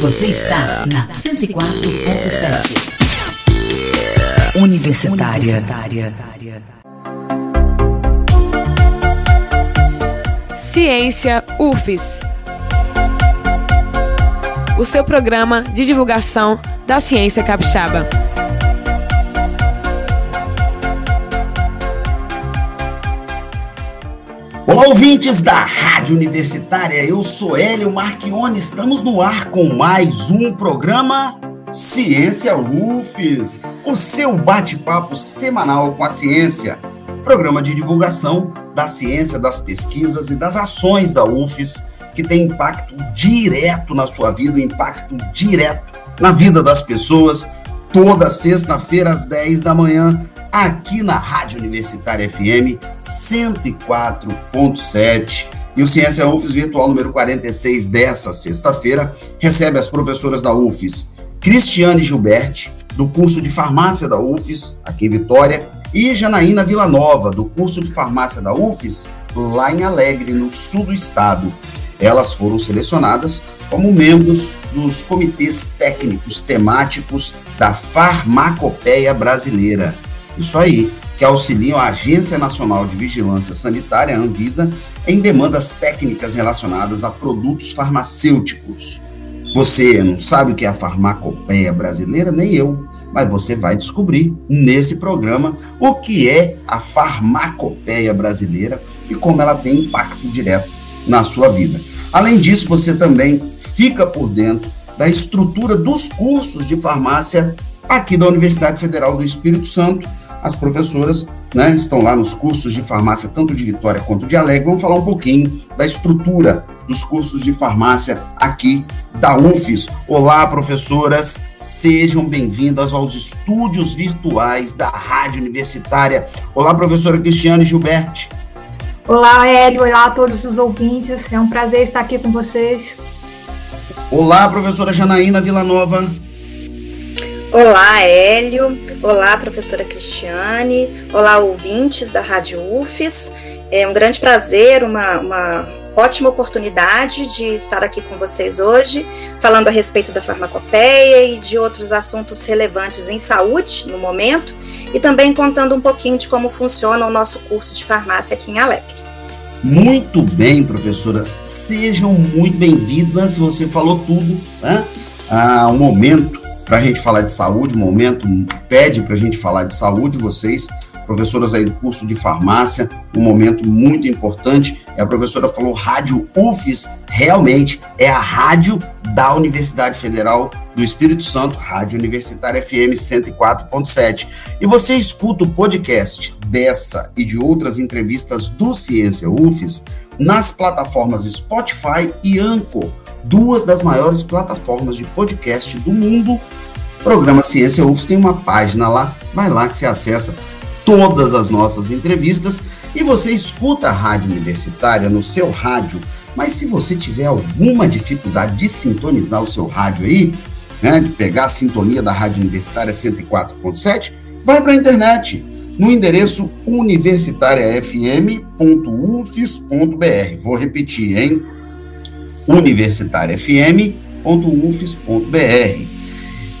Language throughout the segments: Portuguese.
Você está na 104.7. Universitária. Ciência UFES. O seu programa de divulgação da ciência capixaba. Olá, ouvintes da Rádio Universitária. Eu sou Hélio Marchione. Estamos no ar com mais um programa Ciência UFES, o seu bate-papo semanal com a ciência. Programa de divulgação da ciência, das pesquisas e das ações da UFES que tem impacto direto na sua vida, impacto direto na vida das pessoas. Toda sexta-feira às 10 da manhã, aqui na Rádio Universitária FM 104.7. E o Ciência UFES Virtual número 46 dessa sexta-feira recebe as professoras da UFES, Cristiane Gilberti, do curso de farmácia da UFES, aqui em Vitória, e Janaína Villanova, do curso de farmácia da UFES, lá em Alegre, no sul do estado. Elas foram selecionadas como membros dos comitês técnicos temáticos da Farmacopeia Brasileira. Isso aí, que auxiliam a Agência Nacional de Vigilância Sanitária, Anvisa, em demandas técnicas relacionadas a produtos farmacêuticos. Você não sabe o que é a farmacopeia brasileira? Nem eu. Mas você vai descobrir nesse programa o que é a farmacopeia brasileira e como ela tem impacto direto na sua vida. Além disso, você também fica por dentro da estrutura dos cursos de farmácia aqui da Universidade Federal do Espírito Santo, as professoras né, estão lá nos cursos de farmácia, tanto de Vitória quanto de Alegre. Vamos falar um pouquinho da estrutura dos cursos de farmácia aqui da UFES. Olá, professoras, sejam bem-vindas aos estúdios virtuais da Rádio Universitária. Olá, professora Cristiane Gilberti. Olá, Hélio. Olá a todos os ouvintes. É um prazer estar aqui com vocês. Olá, professora Janaína Villanova. Olá, Hélio. Olá, professora Cristiane. Olá, ouvintes da Rádio UFES. É um grande prazer, uma, uma ótima oportunidade de estar aqui com vocês hoje, falando a respeito da farmacopeia e de outros assuntos relevantes em saúde no momento, e também contando um pouquinho de como funciona o nosso curso de farmácia aqui em Alegre. Muito bem, professoras, sejam muito bem-vindas. Você falou tudo, né? Ah, um momento para a gente falar de saúde, um momento pede para a gente falar de saúde, vocês, professoras aí do curso de farmácia, um momento muito importante. E a professora falou rádio UFES, realmente é a rádio da Universidade Federal do Espírito Santo, Rádio Universitária FM 104.7. E você escuta o podcast dessa e de outras entrevistas do Ciência UFES nas plataformas Spotify e Anchor duas das maiores plataformas de podcast do mundo. O programa Ciência UFS tem uma página lá, vai lá que você acessa todas as nossas entrevistas e você escuta a rádio universitária no seu rádio. Mas se você tiver alguma dificuldade de sintonizar o seu rádio aí, né, de pegar a sintonia da Rádio Universitária 104.7, vai para a internet no endereço universitariafm.ufes.br. Vou repetir, hein? universitariafm.ufes.br.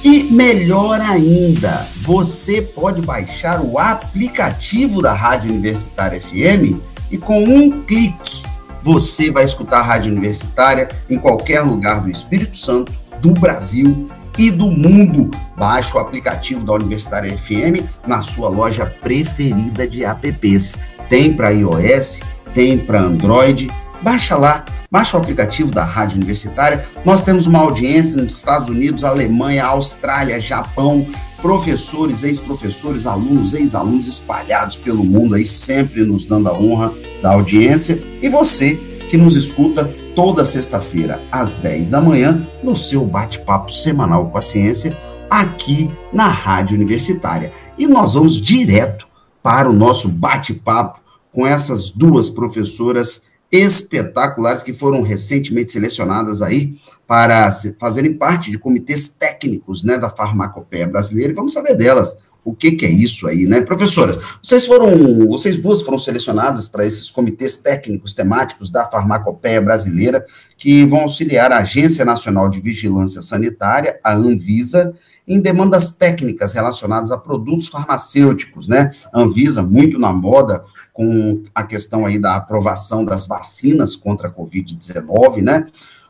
E melhor ainda, você pode baixar o aplicativo da Rádio Universitária FM e com um clique você vai escutar a Rádio Universitária em qualquer lugar do Espírito Santo, do Brasil e do mundo. Baixe o aplicativo da Universitária FM na sua loja preferida de apps. Tem para iOS, tem para Android. Baixa lá Baixa o aplicativo da Rádio Universitária. Nós temos uma audiência nos Estados Unidos, Alemanha, Austrália, Japão, professores, ex-professores, alunos, ex-alunos espalhados pelo mundo aí, sempre nos dando a honra da audiência. E você que nos escuta toda sexta-feira às 10 da manhã no seu bate-papo semanal com a ciência aqui na Rádio Universitária. E nós vamos direto para o nosso bate-papo com essas duas professoras espetaculares que foram recentemente selecionadas aí para fazerem parte de comitês técnicos né, da farmacopeia brasileira. E vamos saber delas o que, que é isso aí, né? Professoras, vocês foram, vocês duas foram selecionadas para esses comitês técnicos temáticos da farmacopeia brasileira, que vão auxiliar a Agência Nacional de Vigilância Sanitária, a Anvisa, em demandas técnicas relacionadas a produtos farmacêuticos, né? A Anvisa, muito na moda com a questão aí da aprovação das vacinas contra a Covid-19, né?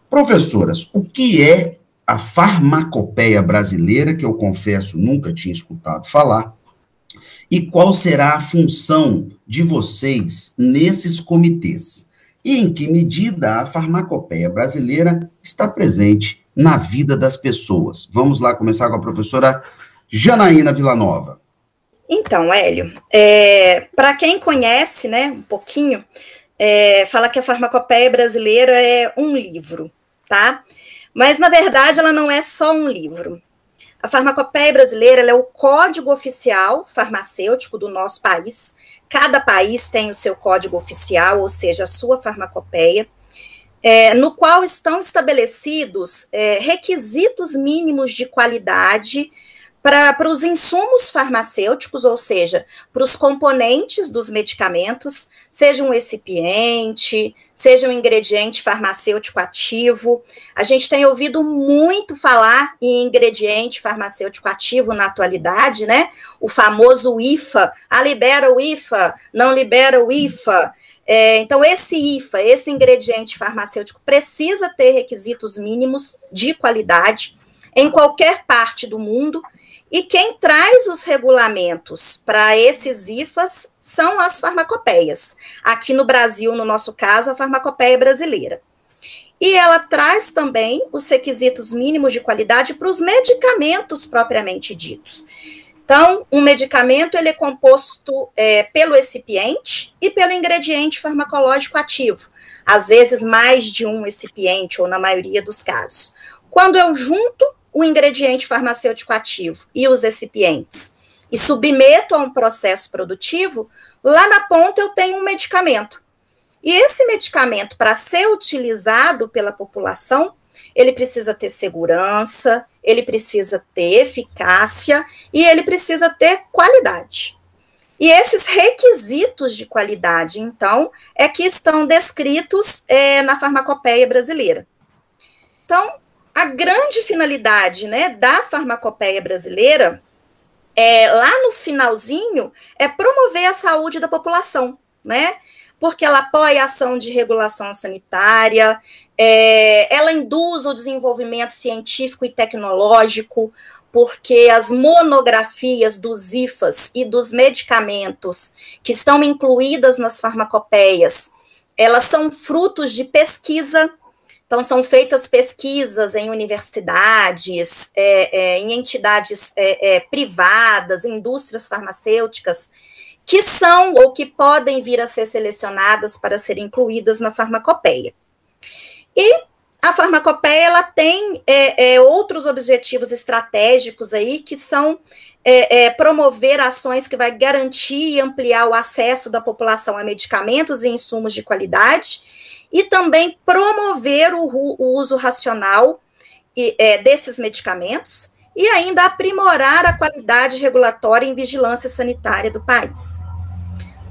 Professoras, o que é a farmacopeia brasileira, que eu confesso nunca tinha escutado falar, e qual será a função de vocês nesses comitês? E em que medida a farmacopeia brasileira está presente na vida das pessoas? Vamos lá começar com a professora Janaína Villanova. Então, Hélio, é, para quem conhece, né, um pouquinho, é, fala que a farmacopeia brasileira é um livro, tá? Mas, na verdade, ela não é só um livro. A farmacopeia brasileira é o código oficial farmacêutico do nosso país. Cada país tem o seu código oficial, ou seja, a sua farmacopeia, é, no qual estão estabelecidos é, requisitos mínimos de qualidade para os insumos farmacêuticos, ou seja, para os componentes dos medicamentos, seja um recipiente, seja um ingrediente farmacêutico ativo. A gente tem ouvido muito falar em ingrediente farmacêutico ativo na atualidade, né? O famoso IFA. Ah, libera o IFA, não libera o IFA. É, então, esse IFA, esse ingrediente farmacêutico, precisa ter requisitos mínimos de qualidade em qualquer parte do mundo e quem traz os regulamentos para esses IFAs são as farmacopeias. Aqui no Brasil, no nosso caso, a farmacopeia brasileira. E ela traz também os requisitos mínimos de qualidade para os medicamentos propriamente ditos. Então, um medicamento ele é composto é, pelo excipiente e pelo ingrediente farmacológico ativo. Às vezes, mais de um excipiente, ou na maioria dos casos. Quando eu junto o ingrediente farmacêutico ativo e os recipientes e submeto a um processo produtivo, lá na ponta eu tenho um medicamento. E esse medicamento, para ser utilizado pela população, ele precisa ter segurança, ele precisa ter eficácia e ele precisa ter qualidade. E esses requisitos de qualidade, então, é que estão descritos é, na farmacopeia brasileira. Então, a grande finalidade né, da farmacopeia brasileira, é, lá no finalzinho, é promover a saúde da população, né? Porque ela apoia a ação de regulação sanitária, é, ela induz o desenvolvimento científico e tecnológico, porque as monografias dos IFAs e dos medicamentos que estão incluídas nas farmacopeias, elas são frutos de pesquisa então, são feitas pesquisas em universidades, é, é, em entidades é, é, privadas, indústrias farmacêuticas, que são ou que podem vir a ser selecionadas para serem incluídas na farmacopeia. E a farmacopeia ela tem é, é, outros objetivos estratégicos aí, que são promover ações que vai garantir e ampliar o acesso da população a medicamentos e insumos de qualidade e também promover o, o uso racional e, é, desses medicamentos e ainda aprimorar a qualidade regulatória em vigilância sanitária do país.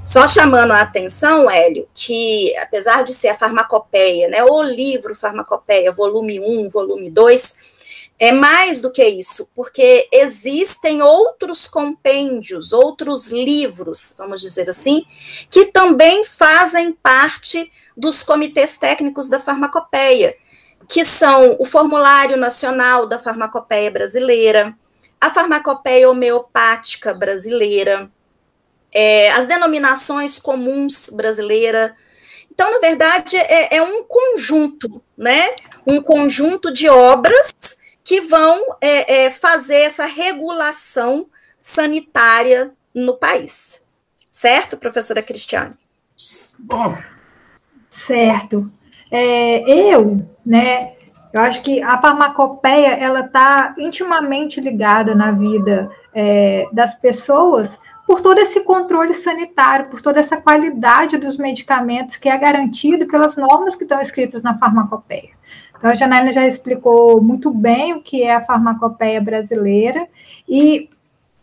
Só chamando a atenção, Hélio, que apesar de ser a farmacopeia, né, o livro farmacopeia, volume 1, volume 2, é mais do que isso, porque existem outros compêndios, outros livros, vamos dizer assim, que também fazem parte dos comitês técnicos da farmacopeia, que são o Formulário Nacional da Farmacopeia Brasileira, a Farmacopeia Homeopática Brasileira, é, as denominações comuns brasileira. Então, na verdade, é, é um conjunto, né? Um conjunto de obras que vão é, é, fazer essa regulação sanitária no país. Certo, professora Cristiane? Bom. Certo. É, eu, né, eu acho que a farmacopeia, ela está intimamente ligada na vida é, das pessoas por todo esse controle sanitário, por toda essa qualidade dos medicamentos que é garantido pelas normas que estão escritas na farmacopeia. Então, a Janaína já explicou muito bem o que é a farmacopeia brasileira, e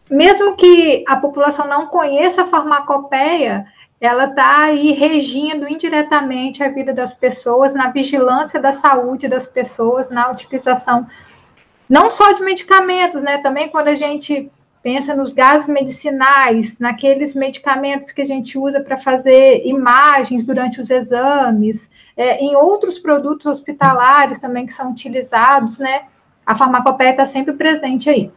mesmo que a população não conheça a farmacopeia, ela está aí regindo indiretamente a vida das pessoas, na vigilância da saúde das pessoas, na utilização não só de medicamentos, né? Também quando a gente pensa nos gases medicinais, naqueles medicamentos que a gente usa para fazer imagens durante os exames, é, em outros produtos hospitalares também que são utilizados, né? A farmacopeia está sempre presente aí.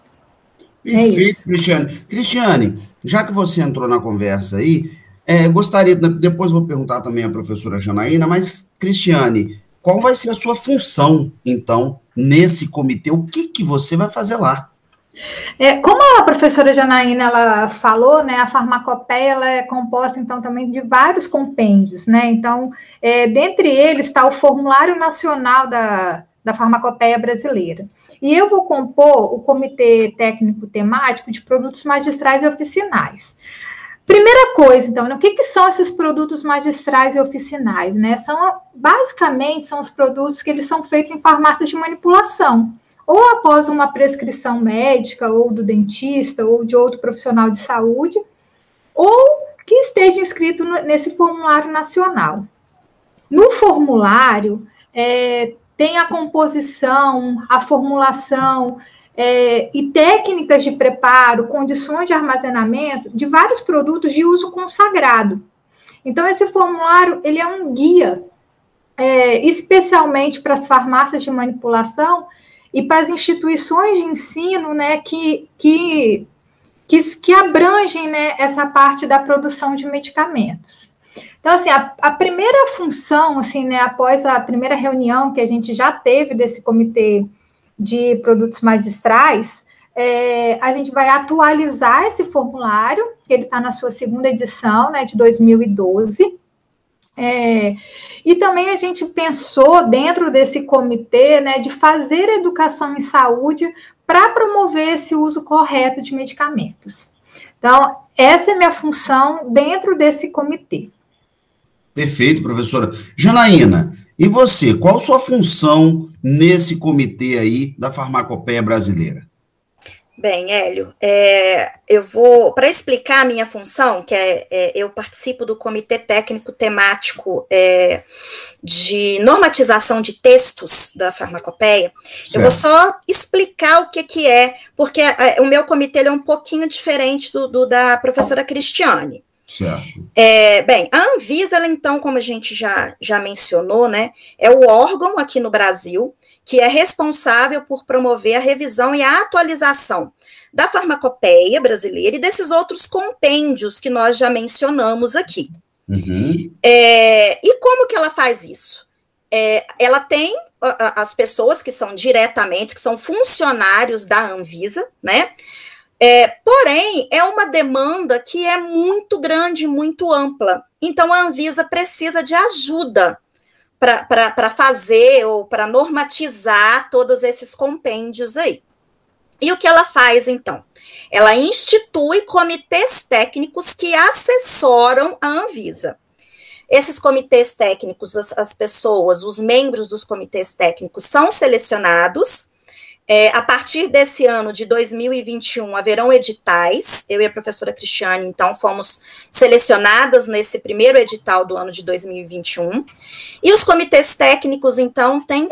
Perfeito, é Cristiane. Cristiane, já que você entrou na conversa aí, é, gostaria, depois vou perguntar também à professora Janaína, mas, Cristiane, qual vai ser a sua função, então, nesse comitê? O que, que você vai fazer lá? É, como a professora Janaína ela falou, né, a farmacopeia ela é composta então também de vários compêndios, né? Então, é, dentre eles está o Formulário Nacional da, da Farmacopeia Brasileira. E eu vou compor o Comitê Técnico Temático de Produtos Magistrais e Oficinais. Primeira coisa, então, né, o que, que, são esses produtos magistrais e oficinais? Né? São basicamente são os produtos que eles são feitos em farmácias de manipulação, ou após uma prescrição médica, ou do dentista, ou de outro profissional de saúde, ou que esteja inscrito nesse formulário nacional. No formulário é, tem a composição, a formulação, é, e técnicas de preparo, condições de armazenamento de vários produtos de uso consagrado. Então, esse formulário ele é um guia, é, especialmente para as farmácias de manipulação e para as instituições de ensino né, que, que, que, que abrangem né, essa parte da produção de medicamentos. Então, assim, a, a, primeira função, assim, né, após a primeira reunião que a gente já teve desse comitê de produtos magistrais, é, a gente vai atualizar esse formulário, que ele está na sua segunda edição, né, de 2012. É, e também a gente pensou dentro desse comitê, né, de fazer educação em saúde para promover esse uso correto de medicamentos. Então, essa é minha função dentro desse comitê. Perfeito, professora. Janaína, e você, qual sua função nesse comitê aí da farmacopeia brasileira? Bem, Hélio, é, eu vou, para explicar a minha função, que é, é, eu participo do Comitê Técnico Temático é, de Normatização de Textos da Farmacopeia, certo. eu vou só explicar o que, que é, porque é, o meu comitê é um pouquinho diferente do, do da professora Cristiane. É, bem, a Anvisa, ela, então, como a gente já, já mencionou, né, é o órgão aqui no Brasil que é responsável por promover a revisão e a atualização da farmacopeia brasileira e desses outros compêndios que nós já mencionamos aqui. Uhum. É, e como que ela faz isso? É, ela tem as pessoas que são diretamente, que são funcionários da Anvisa, né? É, porém, é uma demanda que é muito grande, muito ampla. Então, a Anvisa precisa de ajuda para fazer ou para normatizar todos esses compêndios aí. E o que ela faz, então? Ela institui comitês técnicos que assessoram a Anvisa. Esses comitês técnicos, as, as pessoas, os membros dos comitês técnicos são selecionados é, a partir desse ano de 2021, haverão editais. Eu e a professora Cristiane, então, fomos selecionadas nesse primeiro edital do ano de 2021. E os comitês técnicos, então, têm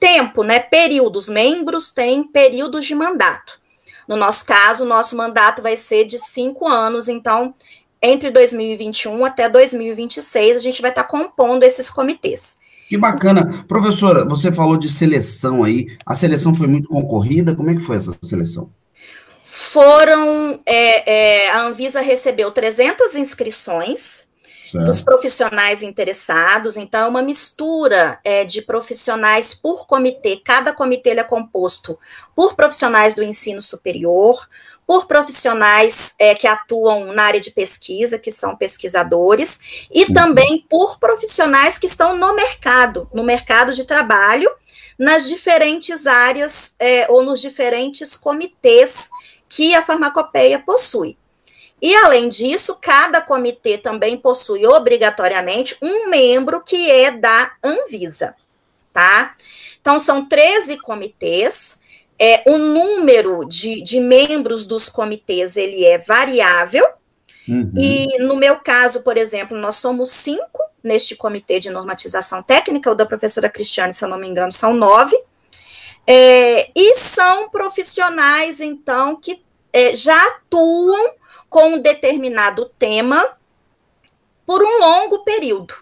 tempo, né? Períodos, membros têm períodos de mandato. No nosso caso, o nosso mandato vai ser de cinco anos, então, entre 2021 até 2026, a gente vai estar compondo esses comitês. Que bacana. Professora, você falou de seleção aí. A seleção foi muito concorrida. Como é que foi essa seleção? Foram. É, é, a Anvisa recebeu 300 inscrições certo. dos profissionais interessados. Então, é uma mistura é, de profissionais por comitê. Cada comitê é composto por profissionais do ensino superior, por profissionais é, que atuam na área de pesquisa, que são pesquisadores, e também por profissionais que estão no mercado, no mercado de trabalho, nas diferentes áreas é, ou nos diferentes comitês que a farmacopeia possui. E, além disso, cada comitê também possui obrigatoriamente um membro que é da Anvisa, tá? Então, são 13 comitês é, o número de, de membros dos comitês ele é variável, Uhum. E no meu caso, por exemplo, nós somos cinco neste comitê de normatização técnica, o da professora Cristiane, se eu não me engano, são nove. É, e são profissionais, então, que é, já atuam com um determinado tema por um longo período.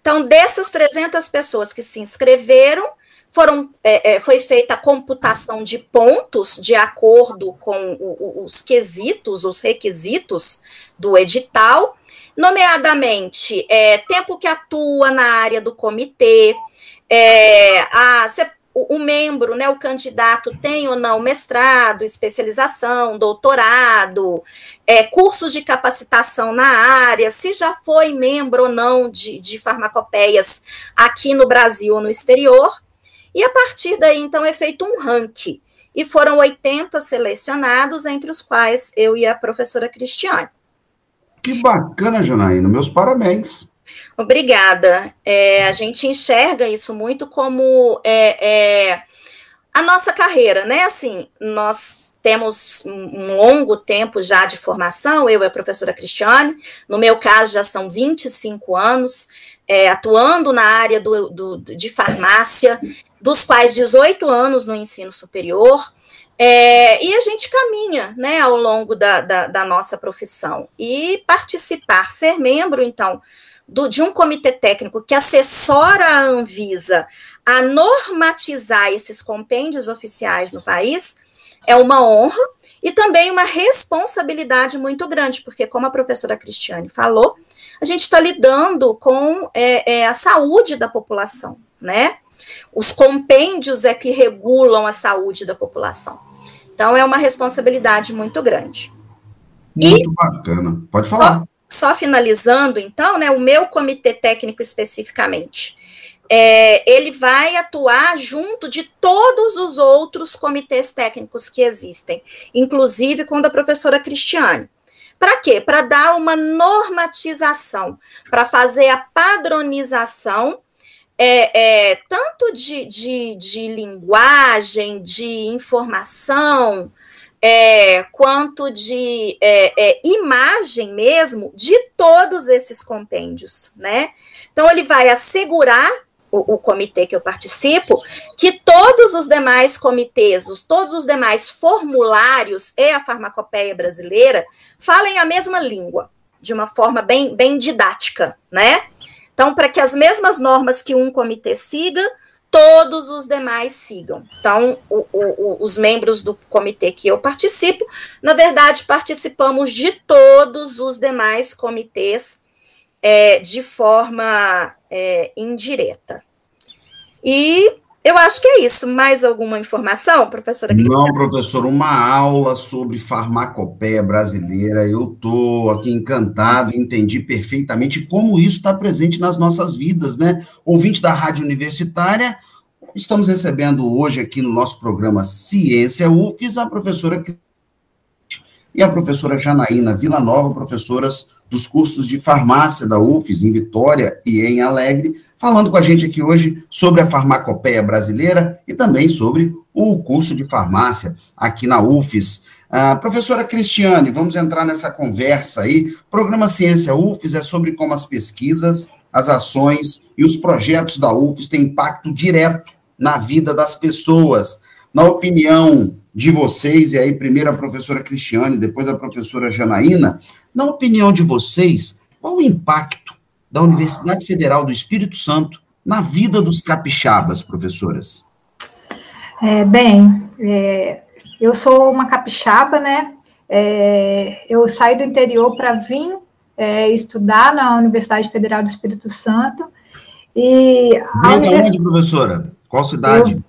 Então, dessas 300 pessoas que se inscreveram, foram, é, é, foi feita a computação de pontos de acordo com os quesitos, os requisitos do edital, nomeadamente é, tempo que atua na área do comitê, é, a, o, o, membro, né, o candidato tem ou não mestrado, especialização, doutorado, é, cursos de capacitação na área, se já foi membro ou não de, de farmacopeias aqui no Brasil ou no exterior, e a partir daí, então, é feito um ranking. E foram 80 selecionados, entre os quais eu e a professora Cristiane. Que bacana, Janaína. Meus parabéns. Obrigada. É, a gente enxerga isso muito como é, é, a nossa carreira, né? Assim, nós temos um longo tempo já de formação, eu e a professora Cristiane, no meu caso já são 25 anos, é, atuando na área do, do, de farmácia, dos quais 18 anos no ensino superior, é, e a gente caminha né, ao longo da, da, da, nossa profissão. E participar, ser membro, então, do, de um comitê técnico que assessora a Anvisa a normatizar esses compêndios oficiais no país é uma honra e também uma responsabilidade muito grande, porque, como a professora Cristiane falou, a gente está lidando com é, é, a saúde da população, né? Os compêndios é que regulam a saúde da população. Então, é uma responsabilidade muito grande. Muito e, bacana. Pode falar. Só, só, finalizando, então, né, o meu comitê técnico especificamente, é, ele vai atuar junto de todos os outros comitês técnicos que existem, inclusive com o da professora Cristiane. Para quê? Para dar uma normatização, para fazer a padronização é, é, tanto de, de, de, linguagem, de informação, é, quanto de é, é, imagem mesmo de todos esses compêndios, né? Então, ele vai assegurar o, o, comitê que eu participo, que todos os demais comitês, os, todos os demais formulários e a farmacopeia brasileira falem a mesma língua, de uma forma bem, bem didática, né? Então, para que as mesmas normas que um comitê siga, todos os demais sigam. Então, o, o, os membros do comitê que eu participo, na verdade, participamos de todos os demais comitês é, de forma é, indireta. E eu acho que é isso. Mais alguma informação, professora? Não, professor, uma aula sobre farmacopeia brasileira. Eu estou aqui encantado, entendi perfeitamente como isso está presente nas nossas vidas, né? Ouvinte da Rádio Universitária, estamos recebendo hoje aqui no nosso programa Ciência UFES a professora e a professora Janaína Vila Nova, professoras dos cursos de farmácia da UFES, em Vitória e em Alegre, falando com a gente aqui hoje sobre a farmacopeia brasileira e também sobre o curso de farmácia aqui na UFES. Ah, professora Cristiane, vamos entrar nessa conversa aí. Programa Ciência UFES é sobre como as pesquisas, as ações e os projetos da UFES têm impacto direto na vida das pessoas. Na opinião de vocês, e aí primeiro a professora Cristiane, depois a professora Janaína, na opinião de vocês, qual o impacto da Universidade Federal do Espírito Santo na vida dos capixabas, professoras? É, bem, é, eu sou uma capixaba, né? É, eu saí do interior para vir é, estudar na Universidade Federal do Espírito Santo. E a univers... onde, professora? Qual cidade? Eu,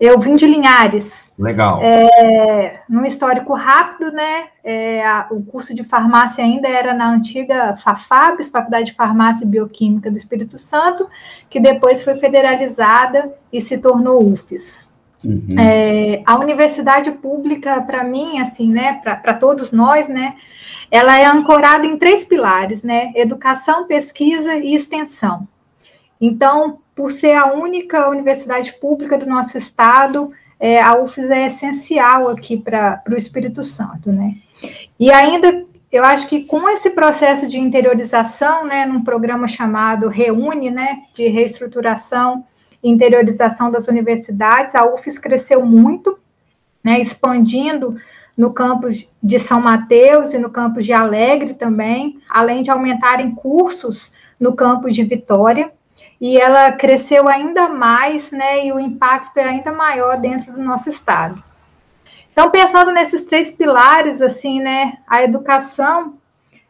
eu vim de Linhares. Legal. É, num histórico rápido, né? É, a, o curso de farmácia ainda era na antiga FAFABS, Faculdade de Farmácia e Bioquímica do Espírito Santo, que depois foi federalizada e se tornou UFES. Uhum. É, a universidade pública, para mim, assim, né? Para todos nós, né? Ela é ancorada em três pilares, né? Educação, pesquisa e extensão. Então, por ser a única universidade pública do nosso estado, é, a UFES é essencial aqui para o Espírito Santo, né? E ainda, eu acho que com esse processo de interiorização, né, num programa chamado Reúne, né, de reestruturação e interiorização das universidades, a UFES cresceu muito, né, expandindo no campus de São Mateus e no campus de Alegre também, além de aumentarem cursos no campus de Vitória e ela cresceu ainda mais, né, e o impacto é ainda maior dentro do nosso estado. Então, pensando nesses três pilares, assim, né, a educação,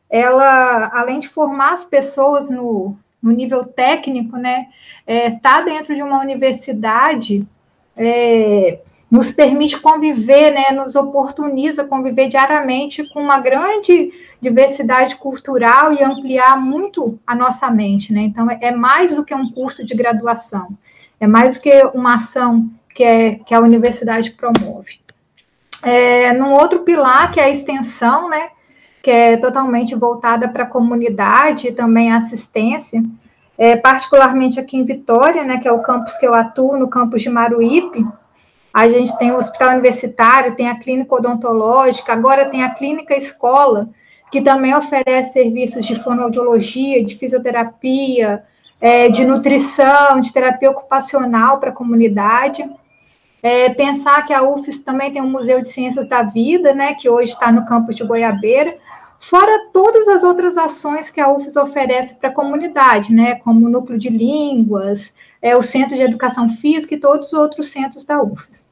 ela, além de formar as pessoas no, no nível técnico, né, é, tá dentro de uma universidade é, nos permite conviver, né, nos oportuniza conviver diariamente com uma grande diversidade cultural e ampliar muito a nossa mente, né? Então, é mais do que um curso de graduação, é mais do que uma ação que, é, que a universidade promove. É, num outro pilar, que é a extensão, né? Que é totalmente voltada para a comunidade e também a assistência, é, particularmente aqui em Vitória, né? Que é o campus que eu atuo, no campus de Maruípe, a gente tem o hospital universitário, tem a clínica odontológica, agora tem a clínica escola, que também oferece serviços de fonoaudiologia, de fisioterapia, é, de nutrição, de terapia ocupacional para a comunidade. É, pensar que a UFES também tem um Museu de Ciências da Vida, né, que hoje está no campus de Goiabeira, fora todas as outras ações que a UFES oferece para a comunidade, né, como Núcleo de Línguas, é, o Centro de Educação Física e todos os outros centros da UFES.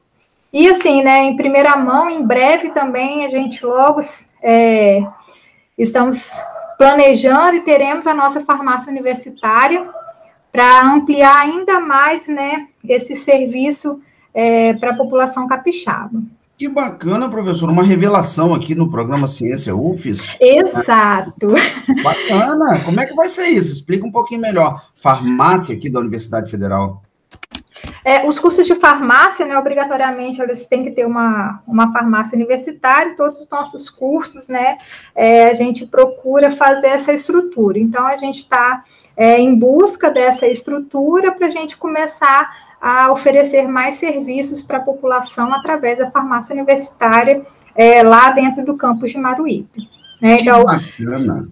E assim, né, em primeira mão, em breve também a gente logo é, Estamos planejando e teremos a nossa farmácia universitária para ampliar ainda mais né, esse serviço é, para a população capixaba. Que bacana, professor, uma revelação aqui no programa Ciência UFES. Exato. Bacana. Como é que vai ser isso? Explica um pouquinho melhor. Farmácia aqui da Universidade Federal. É, os cursos de farmácia, né, obrigatoriamente, eles têm que ter uma, uma farmácia universitária, todos os nossos cursos, né, é, a gente procura fazer essa estrutura. Então, a gente está é, em busca dessa estrutura para a gente começar a oferecer mais serviços para a população através da farmácia universitária é, lá dentro do campus de Maruípe. Né? Então, bacana.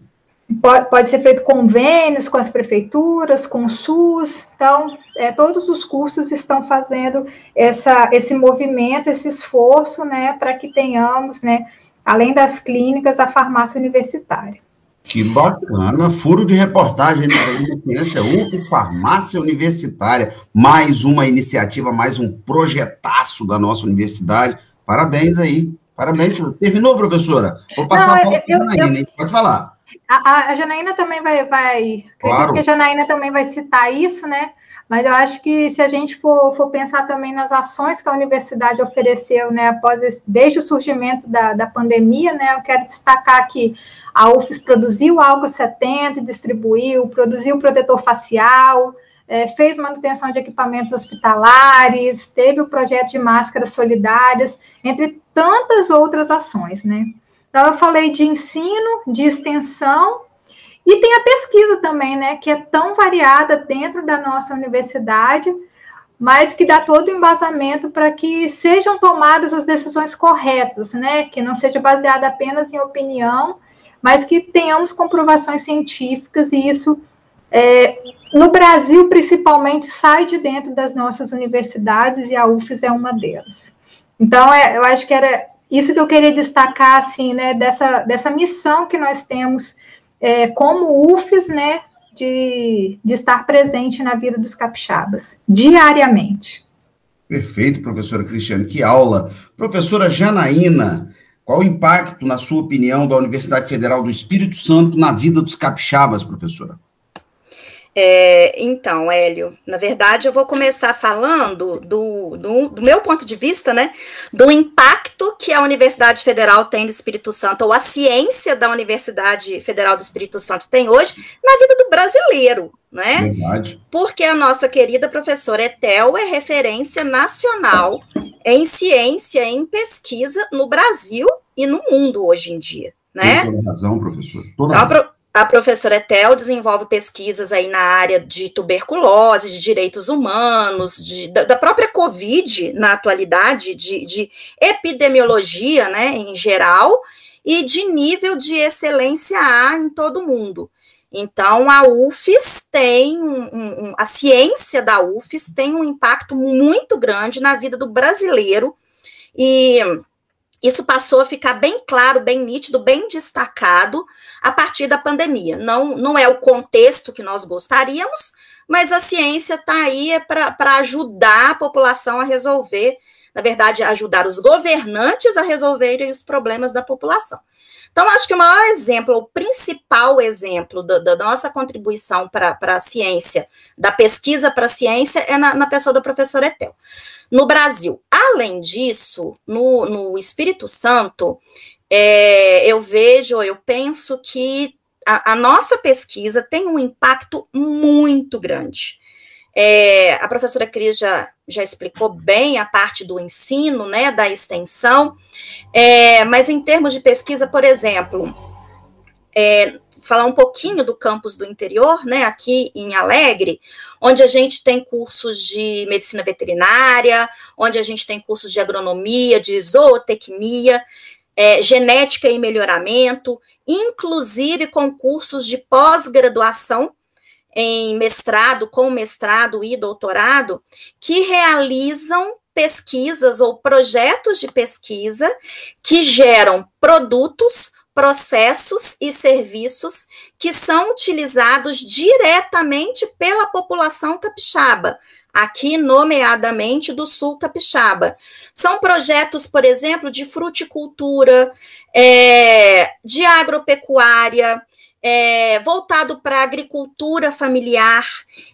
Pode, pode, ser feito convênios com as prefeituras, com o SUS. Então, é, todos os cursos estão fazendo essa, esse movimento, esse esforço, né, para que tenhamos, né, além das clínicas, a farmácia universitária. Que bacana, furo de reportagem na Ciência UFES, Farmácia Universitária, mais uma iniciativa, mais um projetaço da nossa universidade. Parabéns aí, parabéns. Terminou, professora? Vou passar Não, a palavra para a Janaína, pode falar. A, a Janaína também vai, vai claro. acredito que a Janaína também vai citar isso, né? Mas eu acho que se a gente for, for pensar também nas ações que a universidade ofereceu, né, após esse, desde o surgimento da, da pandemia, né, eu quero destacar que a UFES produziu álcool 70 distribuiu, produziu protetor facial, é, fez manutenção de equipamentos hospitalares, teve o projeto de máscaras solidárias, entre tantas outras ações, né? Então, eu falei de ensino, de extensão, e tem a pesquisa também, né, que é tão variada dentro da nossa universidade, mas que dá todo o embasamento para que sejam tomadas as decisões corretas, né, que não seja baseada apenas em opinião, mas que tenhamos comprovações científicas, e isso, é, no Brasil, principalmente, sai de dentro das nossas universidades, e a UFES é uma delas. Então, é, eu acho que era isso que eu queria destacar, assim, né, dessa, dessa missão que nós temos é, como UFES, né, de, de estar presente na vida dos capixabas, diariamente. Perfeito, professora Cristiane, que aula. Professora Janaína, qual o impacto, na sua opinião, da Universidade Federal do Espírito Santo na vida dos capixabas, professora? É, então, Hélio, na verdade, eu vou começar falando do, do, do, meu ponto de vista, né, do impacto que a Universidade Federal tem no Espírito Santo, ou a ciência da Universidade Federal do Espírito Santo tem hoje na vida do brasileiro, né? Verdade. Porque a nossa querida professora Etel é referência nacional em ciência, em pesquisa no Brasil e no mundo hoje em dia, né? Toda razão, professor. Toda então, razão A professora Etel desenvolve pesquisas aí na área de tuberculose, de direitos humanos, de, da, própria Covid na atualidade, de, de, epidemiologia, né, em geral, e de nível de excelência A em todo o mundo. Então, a UFES tem um, um, a ciência da UFES tem um impacto muito grande na vida do brasileiro, e isso passou a ficar bem claro, bem nítido, bem destacado a partir da pandemia. Não, não é o contexto que nós gostaríamos, mas a ciência está aí para ajudar a população a resolver, na verdade, ajudar os governantes a resolverem os problemas da população. Então, acho que o maior exemplo, o principal exemplo da, da nossa contribuição para a ciência, da pesquisa para a ciência, é na, na pessoa do professor Etel no Brasil. Além disso, no, no Espírito Santo, é, eu vejo, eu penso que a, a, nossa pesquisa tem um impacto muito grande. É, a professora Cris já, já explicou bem a parte do ensino, né, da extensão, é, mas em termos de pesquisa, por exemplo, é, falar um pouquinho do campus do interior, né, aqui em Alegre, onde a gente tem cursos de medicina veterinária, onde a gente tem cursos de agronomia, de zootecnia, é, genética e melhoramento, inclusive concursos de pós-graduação em mestrado, com mestrado e doutorado, que realizam pesquisas ou projetos de pesquisa que geram produtos processos e serviços que são utilizados diretamente pela população capixaba, aqui nomeadamente do sul capixaba. São projetos, por exemplo, de fruticultura, é, de agropecuária, é, voltado para a agricultura familiar,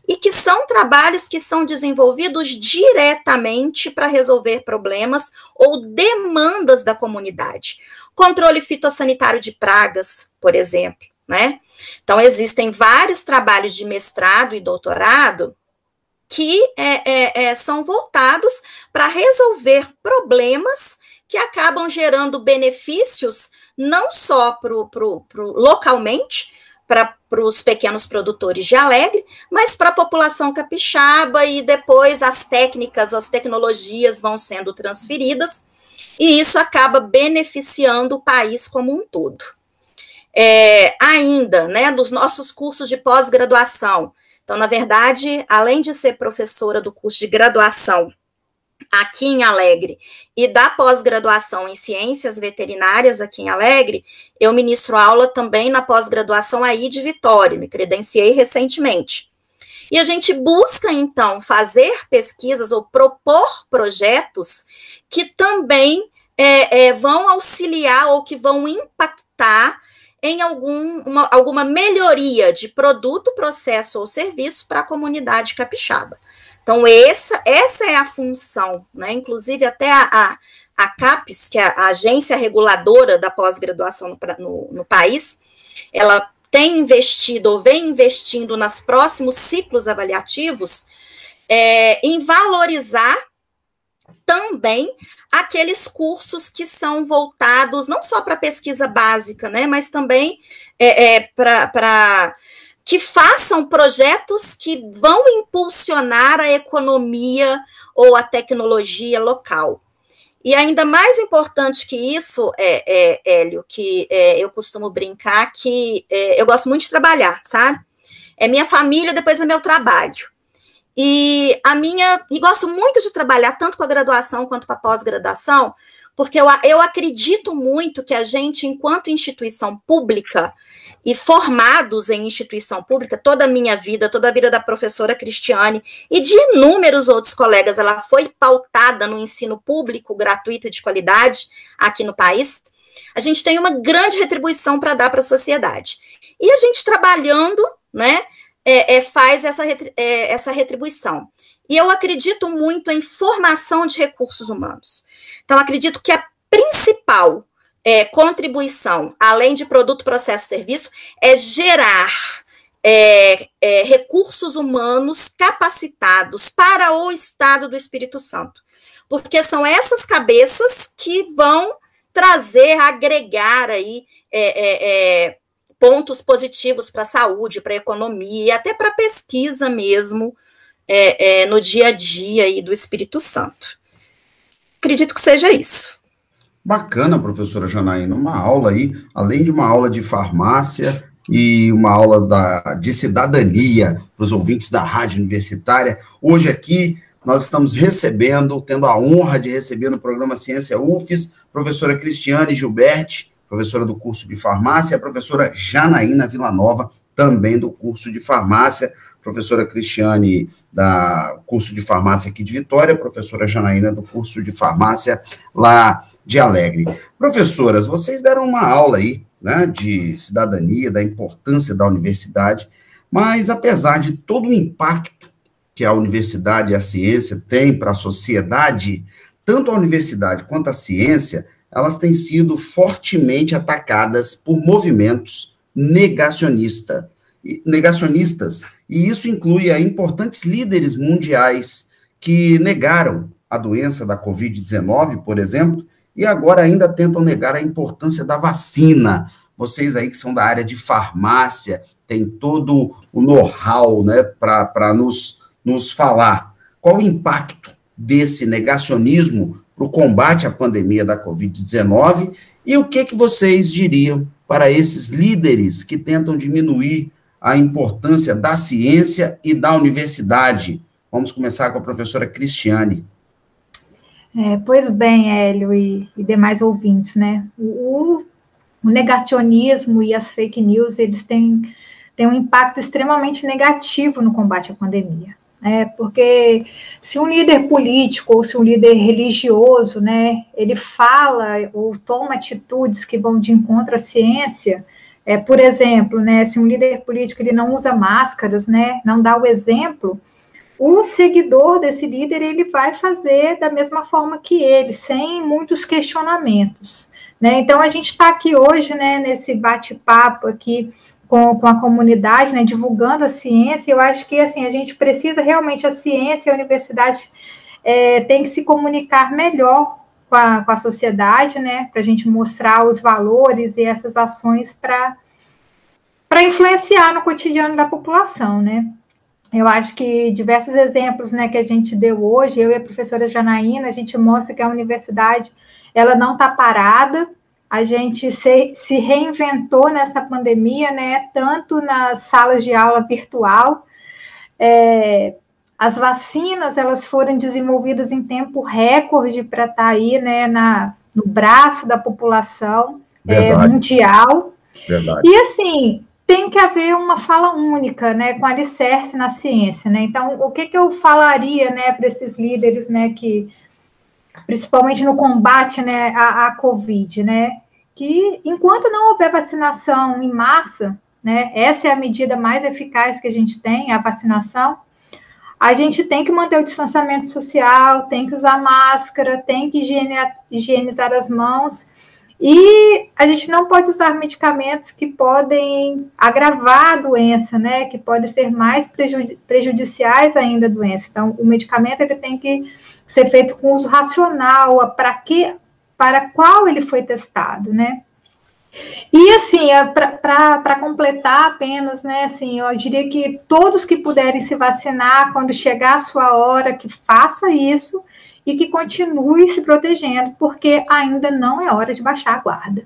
e que são trabalhos que são desenvolvidos diretamente para resolver problemas ou demandas da comunidade controle fitossanitário de pragas, por exemplo, né? Então, existem vários trabalhos de mestrado e doutorado que é, é, é, são voltados para resolver problemas que acabam gerando benefícios não só pro, pro, pro localmente, para os pequenos produtores de Alegre, mas para a população capixaba e depois as técnicas, as tecnologias vão sendo transferidas e isso acaba beneficiando o país como um todo. É, ainda, né, dos nossos cursos de pós-graduação. Então, na verdade, além de ser professora do curso de graduação aqui em Alegre e da pós-graduação em ciências veterinárias aqui em Alegre, eu ministro aula também na pós-graduação aí de Vitória, me credenciei recentemente. E a gente busca, então, fazer pesquisas ou propor projetos que também é, é, vão auxiliar ou que vão impactar em algum, uma, alguma melhoria de produto, processo ou serviço para a comunidade capixaba. Então, essa, essa é a função, né? Inclusive, até a, a, a CAPES, que é a agência reguladora da pós-graduação no, no, no país, ela tem investido ou vem investindo nos próximos ciclos avaliativos é, em valorizar também aqueles cursos que são voltados não só para pesquisa básica, né, mas também é, é, para que façam projetos que vão impulsionar a economia ou a tecnologia local. E ainda mais importante que isso, é, é Hélio, que é, eu costumo brincar que é, eu gosto muito de trabalhar, sabe? É minha família, depois é meu trabalho. E a minha. E gosto muito de trabalhar tanto com a graduação quanto com a pós-graduação, porque eu, eu acredito muito que a gente, enquanto instituição pública, e formados em instituição pública, toda a minha vida, toda a vida da professora Cristiane e de inúmeros outros colegas, ela foi pautada no ensino público, gratuito e de qualidade aqui no país. A gente tem uma grande retribuição para dar para a sociedade. E a gente trabalhando, né, é, é, faz essa, é, essa retribuição. E eu acredito muito em formação de recursos humanos. Então, acredito que a principal é, contribuição, além de produto, processo, serviço, é gerar é, é, recursos humanos capacitados para o Estado do Espírito Santo. Porque são essas cabeças que vão trazer, agregar aí é, é, é, pontos positivos para a saúde, para a economia e até para a pesquisa mesmo é, é, no dia a dia aí do Espírito Santo. Acredito que seja isso. Bacana, professora Janaína, uma aula aí, além de uma aula de farmácia e uma aula da, de cidadania para os ouvintes da rádio universitária. Hoje aqui nós estamos recebendo, tendo a honra de receber no programa Ciência UFES, professora Cristiane Gilberti, professora do curso de farmácia, a professora Janaína Villanova, também do curso de farmácia, professora Cristiane da curso de farmácia aqui de Vitória, professora Janaína do curso de farmácia lá de Alegre. Professoras, vocês deram uma aula aí, né, de cidadania, da importância da universidade, mas apesar de todo o impacto que a universidade e a ciência têm para a sociedade, tanto a universidade quanto a ciência elas têm sido fortemente atacadas por movimentos negacionista, negacionistas, e isso inclui a importantes líderes mundiais que negaram a doença da Covid-19, por exemplo, e agora ainda tentam negar a importância da vacina. Vocês aí que são da área de farmácia, têm todo o know-how né, para nos, nos falar. Qual o impacto desse negacionismo para o combate à pandemia da Covid-19 e o que, que vocês diriam para esses líderes que tentam diminuir a importância da ciência e da universidade? Vamos começar com a professora Cristiane. É, pois bem, Hélio e, e, demais ouvintes, né? O, o, negacionismo e as fake news, eles têm, têm um impacto extremamente negativo no combate à pandemia né? Porque se um líder político ou se um líder religioso, né, ele fala ou toma atitudes que vão de encontro à ciência, é, por exemplo, né, se um líder político ele não usa máscaras, né, não dá o exemplo, o seguidor desse líder ele vai fazer da mesma forma que ele, sem muitos questionamentos. Né? Então a gente está aqui hoje, né, nesse bate-papo aqui com, com a comunidade, né, divulgando a ciência. Eu acho que assim a gente precisa realmente a ciência, a universidade é, tem que se comunicar melhor com a, com a sociedade, né, para a gente mostrar os valores e essas ações para para influenciar no cotidiano da população, né? Eu acho que diversos exemplos, né, que a gente deu hoje, eu e a professora Janaína, a gente mostra que a universidade ela não está parada, a gente se, se reinventou nessa pandemia, né? Tanto nas salas de aula virtual, é, as vacinas elas foram desenvolvidas em tempo recorde para estar tá aí, né? Na, no braço da população é, mundial. Verdade. E assim, tem que haver uma fala única, né, com alicerce na ciência, né? Então, o que, que eu falaria, né, para esses líderes, né, que principalmente no combate, né, à, à Covid, né? Que enquanto não houver vacinação em massa, né, essa é a medida mais eficaz que a gente tem, a vacinação, a gente tem que manter o distanciamento social, tem que usar máscara, tem que higienizar as mãos, e a gente não pode usar medicamentos que podem agravar a doença, né, que podem ser mais prejudiciais ainda à doença. Então, o medicamento ele tem que ser feito com uso racional, para que para qual ele foi testado, né? E assim, é para completar apenas, né, assim, eu diria que todos que puderem se vacinar quando chegar a sua hora, que faça isso e que continue se protegendo, porque ainda não é hora de baixar a guarda.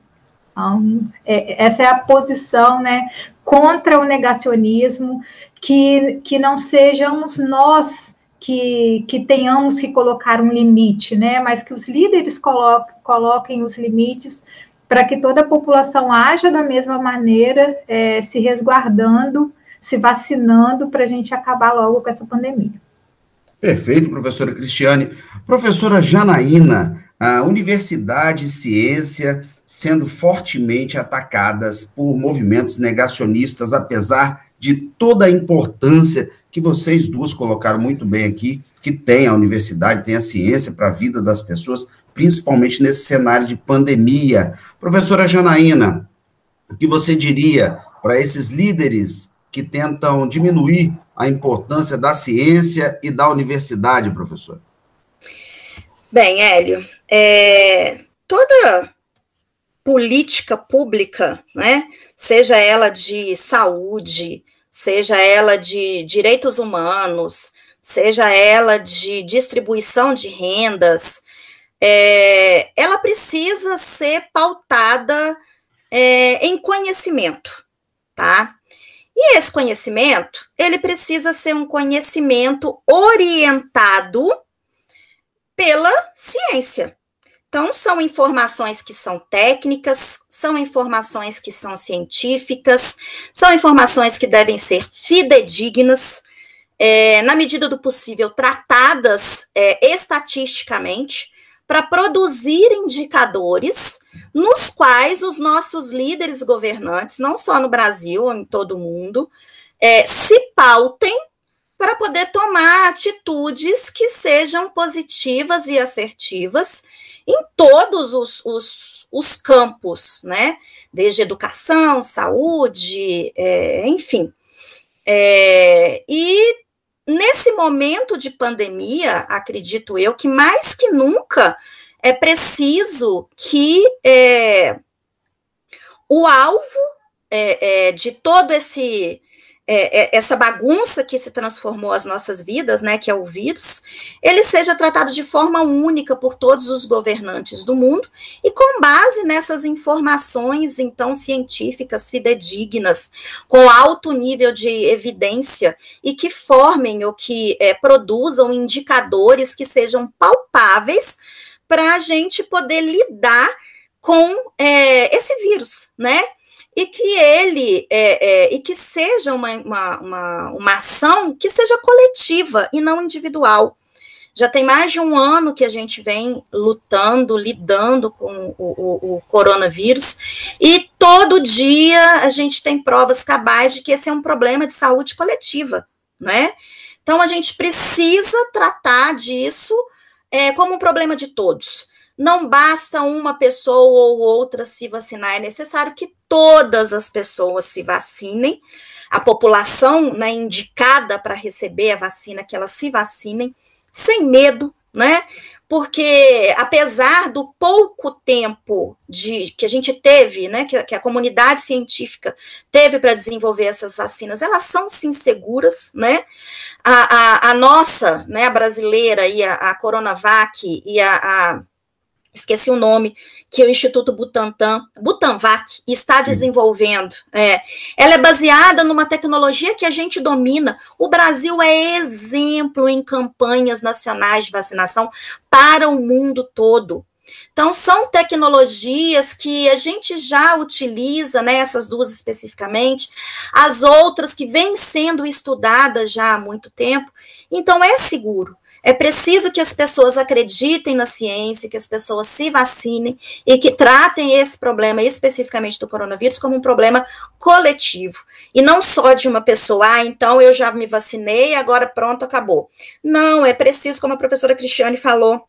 Então, é, essa é a posição, né, contra o negacionismo, que, que não sejamos nós que, que tenhamos que colocar um limite, né? Mas que os líderes coloquem, coloquem os limites para que toda a população haja da mesma maneira, é, se resguardando, se vacinando, para a gente acabar logo com essa pandemia. Perfeito, professora Cristiane. Professora Janaína, a universidade e ciência sendo fortemente atacadas por movimentos negacionistas, apesar de toda a importância que vocês duas colocaram muito bem aqui, que tem a universidade, tem a ciência para a vida das pessoas, principalmente nesse cenário de pandemia. Professora Janaína, o que você diria para esses líderes que tentam diminuir a importância da ciência e da universidade, professor? Bem, Hélio, é, toda política pública, né, seja ela de saúde, seja ela de direitos humanos, seja ela de distribuição de rendas, é, ela precisa ser pautada é, em conhecimento, tá? E esse conhecimento, ele precisa ser um conhecimento orientado pela ciência. Então, são informações que são técnicas, são informações que são científicas, são informações que devem ser fidedignas, é, na medida do possível, tratadas é, estatisticamente, para produzir indicadores nos quais os nossos líderes governantes, não só no Brasil, em todo o mundo, é, se pautem para poder tomar atitudes que sejam positivas e assertivas em todos os, os, os campos, né? Desde educação, saúde, é, enfim. É, e nesse momento de pandemia, acredito eu, que mais que nunca é preciso que é, o alvo é, é de todo esse é, é, essa bagunça que se transformou as nossas vidas, né, que é o vírus, ele seja tratado de forma única por todos os governantes do mundo e com base nessas informações, então, científicas, fidedignas, com alto nível de evidência e que formem ou que é, produzam indicadores que sejam palpáveis para a gente poder lidar com é, esse vírus, né? E que ele é, é, e que seja uma, uma, uma, uma ação que seja coletiva e não individual. Já tem mais de um ano que a gente vem lutando, lidando com o, o, o, coronavírus, e todo dia a gente tem provas cabais de que esse é um problema de saúde coletiva, né? Então a gente precisa tratar disso é, como um problema de todos. Não basta uma pessoa ou outra se vacinar, é necessário que todas as pessoas se vacinem, a população né, indicada para receber a vacina, que elas se vacinem, sem medo, né? Porque apesar do pouco tempo de que a gente teve, né, que, que a comunidade científica teve para desenvolver essas vacinas, elas são sim seguras, né? A, a, a nossa, né, a brasileira e a, a Coronavac e a, a esqueci o nome, que o Instituto Butantan, Butanvac, está desenvolvendo. É, ela é baseada numa tecnologia que a gente domina. O Brasil é exemplo em campanhas nacionais de vacinação para o mundo todo. Então, são tecnologias que a gente já utiliza, né, essas duas especificamente, as outras que vêm sendo estudadas já há muito tempo, então é seguro. É preciso que as pessoas acreditem na ciência, que as pessoas se vacinem e que tratem esse problema, especificamente do coronavírus, como um problema coletivo. E não só de uma pessoa, ah, então eu já me vacinei, agora pronto, acabou. Não, é preciso, como a professora Cristiane falou,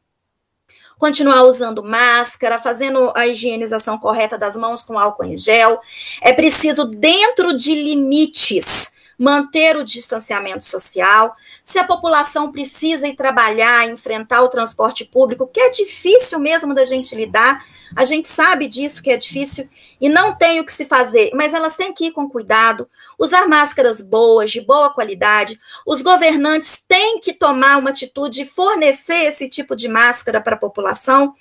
continuar usando máscara, fazendo a higienização correta das mãos com álcool em gel. É preciso, dentro de limites, manter o distanciamento social, se a população precisa ir trabalhar, enfrentar o transporte público, que é difícil mesmo da gente lidar, a gente sabe disso que é difícil e não tem o que se fazer, mas elas têm que ir com cuidado, usar máscaras boas, de boa qualidade. Os governantes têm que tomar uma atitude e fornecer esse tipo de máscara para a população,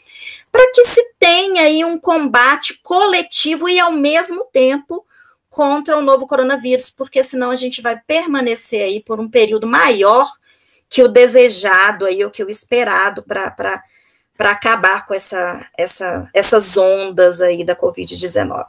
para que se tenha aí um combate coletivo e, ao mesmo tempo, contra o novo coronavírus, porque senão a gente vai permanecer aí por um período maior que o desejado aí, ou que o esperado para acabar com essa, essa, essas ondas aí da Covid-19.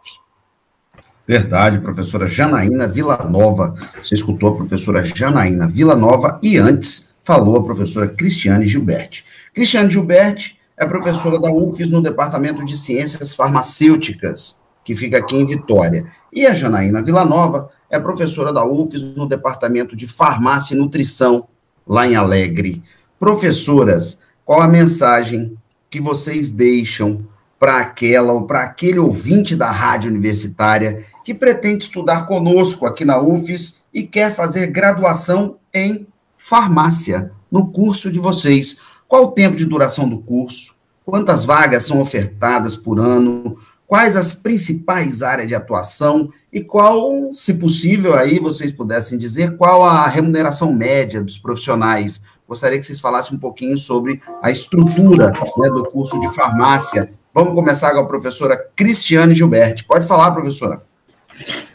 Verdade, professora Janaína Villanova. Você escutou a professora Janaína Villanova e antes falou a professora Cristiane Gilberti. Cristiane Gilberti é professora da UFES no Departamento de Ciências Farmacêuticas que fica aqui em Vitória. E a Janaína Villanova é professora da UFES no Departamento de Farmácia e Nutrição, lá em Alegre. Professoras, qual a mensagem que vocês deixam para aquela ou para aquele ouvinte da rádio universitária que pretende estudar conosco aqui na UFES e quer fazer graduação em farmácia no curso de vocês? Qual o tempo de duração do curso? Quantas vagas são ofertadas por ano? Quais as principais áreas de atuação e qual, se possível, aí vocês pudessem dizer, qual a remuneração média dos profissionais. Gostaria que vocês falassem um pouquinho sobre a estrutura né, do curso de farmácia. Vamos começar com a professora Cristiane Gilberti. Pode falar, professora.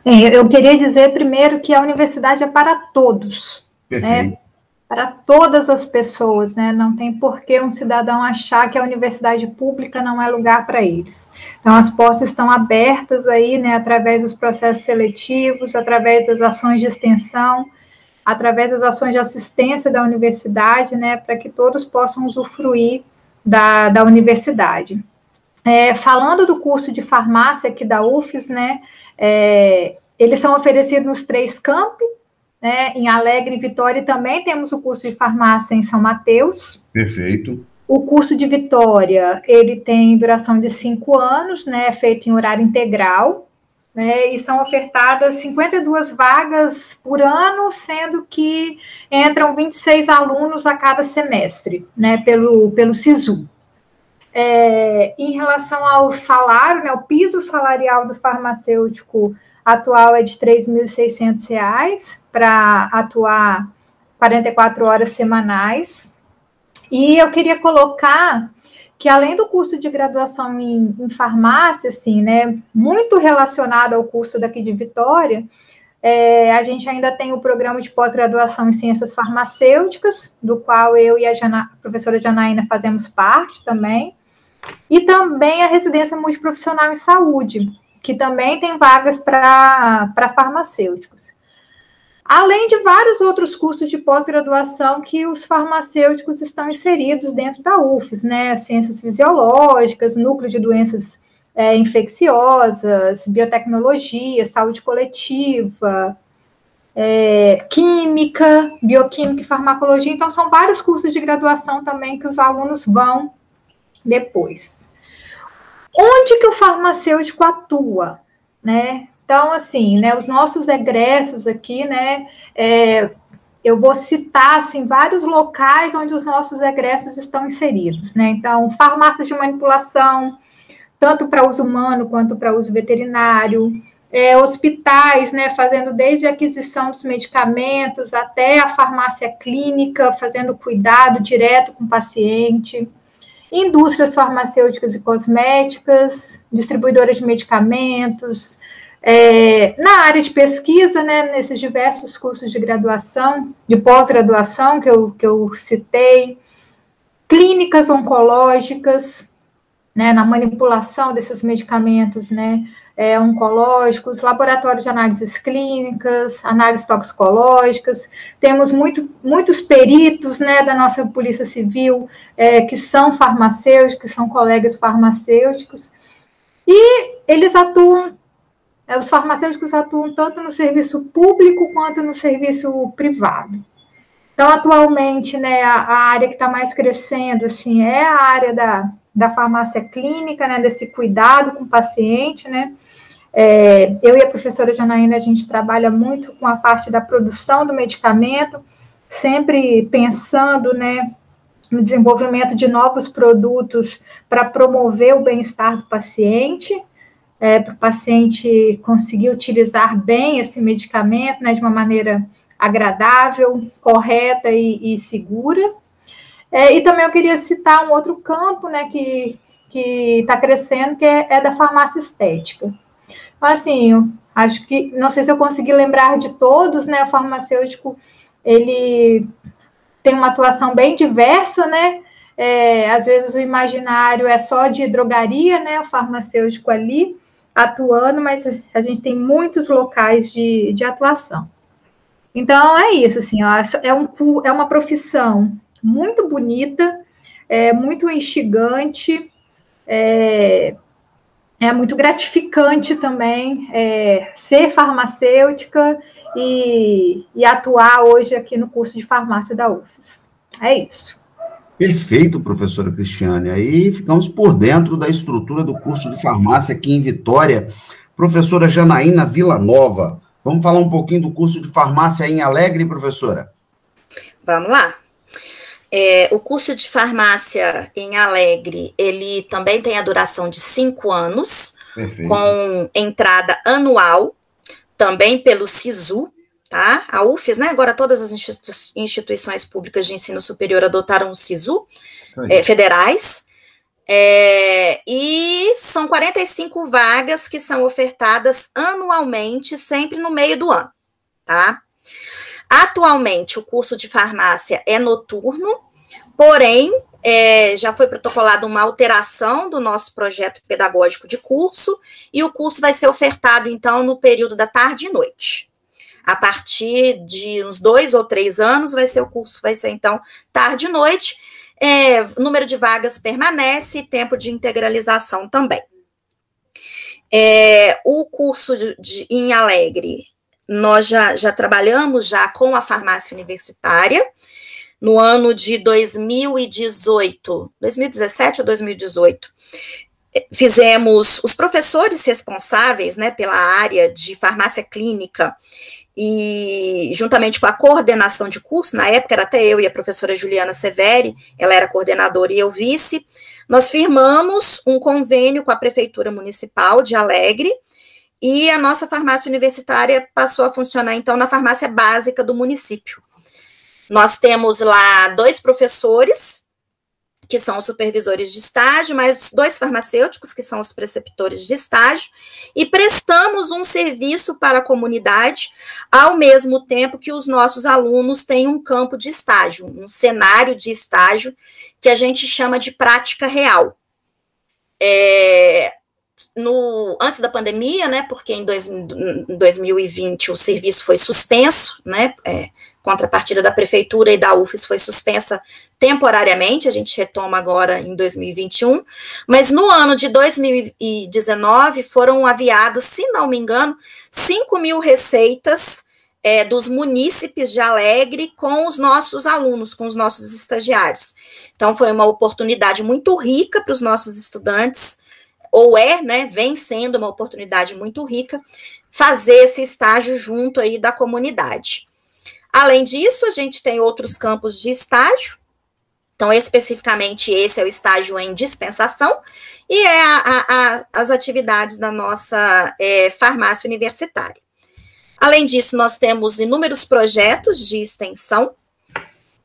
Eu queria dizer primeiro que a universidade é para todos. Né? Perfeito. Né? Para todas as pessoas, né? Não tem por que um cidadão achar que a universidade pública não é lugar para eles. Então, as portas estão abertas aí, né? Através dos processos seletivos, através das ações de extensão, através das ações de assistência da universidade, né? Para que todos possam usufruir da, da universidade. É, falando do curso de farmácia aqui da UFES, né? É, eles são oferecidos nos três campos, né? Em Alegre e Vitória também temos o curso de farmácia em São Mateus. Perfeito. O curso de Vitória, ele tem duração de cinco anos, né? Feito em horário integral, né? E são ofertadas 52 vagas por ano, sendo que entram 26 alunos a cada semestre, né? Pelo, pelo SISU. É, em relação ao salário, né, o piso salarial do farmacêutico atual é de R$ 3.600 para atuar 44 horas semanais. E eu queria colocar que além do curso de graduação em, em farmácia, assim, né, muito relacionado ao curso daqui de Vitória, é, a gente ainda tem o programa de pós-graduação em ciências farmacêuticas, do qual eu e a, Jana, a professora Janaína fazemos parte também e também a residência multiprofissional em saúde, que também tem vagas para farmacêuticos. Além de vários outros cursos de pós-graduação que os farmacêuticos estão inseridos dentro da UFES, né? Ciências fisiológicas, núcleo de doenças é, infecciosas, biotecnologia, saúde coletiva, é, química, bioquímica e farmacologia. Então, são vários cursos de graduação também que os alunos vão depois. Onde que o farmacêutico atua, né? Então, assim, né, os nossos egressos aqui, né, é, eu vou citar, assim, vários locais onde os nossos egressos estão inseridos, né? Então, farmácia de manipulação, tanto para uso humano quanto para uso veterinário, é, hospitais, né, fazendo desde a aquisição dos medicamentos até a farmácia clínica, fazendo cuidado direto com o paciente, indústrias farmacêuticas e cosméticas, distribuidoras de medicamentos, é, na área de pesquisa, né, nesses diversos cursos de graduação, de pós-graduação que eu, que eu citei, clínicas oncológicas, né, na manipulação desses medicamentos, né, é, oncológicos, laboratórios de análises clínicas, análises toxicológicas, temos muito, muitos peritos né, da nossa Polícia Civil é, que são farmacêuticos, que são colegas farmacêuticos, e eles atuam, é, os farmacêuticos atuam tanto no serviço público quanto no serviço privado. Então, atualmente, né, a, a área que está mais crescendo, assim, é a área da, da farmácia clínica, né, desse cuidado com o paciente, né, é, eu e a professora Janaína, a gente trabalha muito com a parte da produção do medicamento, sempre pensando né, no desenvolvimento de novos produtos para promover o bem-estar do paciente, é, para o paciente conseguir utilizar bem esse medicamento né, de uma maneira agradável, correta e, e segura. É, e também eu queria citar um outro campo né, que está crescendo, que é, é da farmácia estética. Assim, acho que, não sei se eu consegui lembrar de todos, né? O farmacêutico, ele tem uma atuação bem diversa, né? É, às vezes o imaginário é só de drogaria, né? O farmacêutico ali atuando, mas a gente tem muitos locais de, de atuação. Então é isso, assim, ó, é, um, é uma profissão muito bonita, é muito instigante, é, é muito gratificante também é, ser farmacêutica e, e, atuar hoje aqui no curso de farmácia da UFES. É isso. Perfeito, professora Cristiane. Aí ficamos por dentro da estrutura do curso de farmácia aqui em Vitória. Professora Janaína Vila Nova, vamos falar um pouquinho do curso de farmácia em Alegre, professora? Vamos lá. É, o curso de farmácia em Alegre, ele também tem a duração de cinco anos. Perfeito. com entrada anual, também pelo SISU, tá? A UFES, né? Agora todas as instituições públicas de ensino superior adotaram o SISU, é, federais, é, e são 45 vagas que são ofertadas anualmente, sempre no meio do ano, tá? Atualmente, o curso de farmácia é noturno, porém, é, já foi protocolada uma alteração do nosso projeto pedagógico de curso, e o curso vai ser ofertado, então, no período da tarde e noite. A partir de uns dois ou três anos, vai ser o curso, vai ser, então, tarde e noite, é, número de vagas permanece e tempo de integralização também. É, o curso de, de, em Alegre, nós já, já trabalhamos já com a farmácia universitária, no ano de 2018, 2017 ou 2018, fizemos os professores responsáveis né, pela área de farmácia clínica e juntamente com a coordenação de curso, na época era até eu e a professora Juliana Severi, ela era coordenadora e eu vice, nós firmamos um convênio com a Prefeitura Municipal de Alegre, e a nossa farmácia universitária passou a funcionar, então, na farmácia básica do município. Nós temos lá dois professores, que são os supervisores de estágio, mais dois farmacêuticos, que são os preceptores de estágio, e prestamos um serviço para a comunidade, ao mesmo tempo que os nossos alunos têm um campo de estágio, um cenário de estágio, que a gente chama de prática real. É, no, antes da pandemia, né, porque em, dois, em 2020 o serviço foi suspenso, né, é, contrapartida da prefeitura e da UFES foi suspensa temporariamente, a gente retoma agora em 2021, mas no ano de 2019 foram aviados, se não me engano, 5 mil receitas é, dos munícipes de Alegre com os nossos alunos, com os nossos estagiários. Então, foi uma oportunidade muito rica para os nossos estudantes, ou é, né, vem sendo uma oportunidade muito rica, fazer esse estágio junto aí da comunidade. Além disso, a gente tem outros campos de estágio. Então, especificamente, esse é o estágio em dispensação, e é a, a, as atividades da nossa é, farmácia universitária. Além disso, nós temos inúmeros projetos de extensão,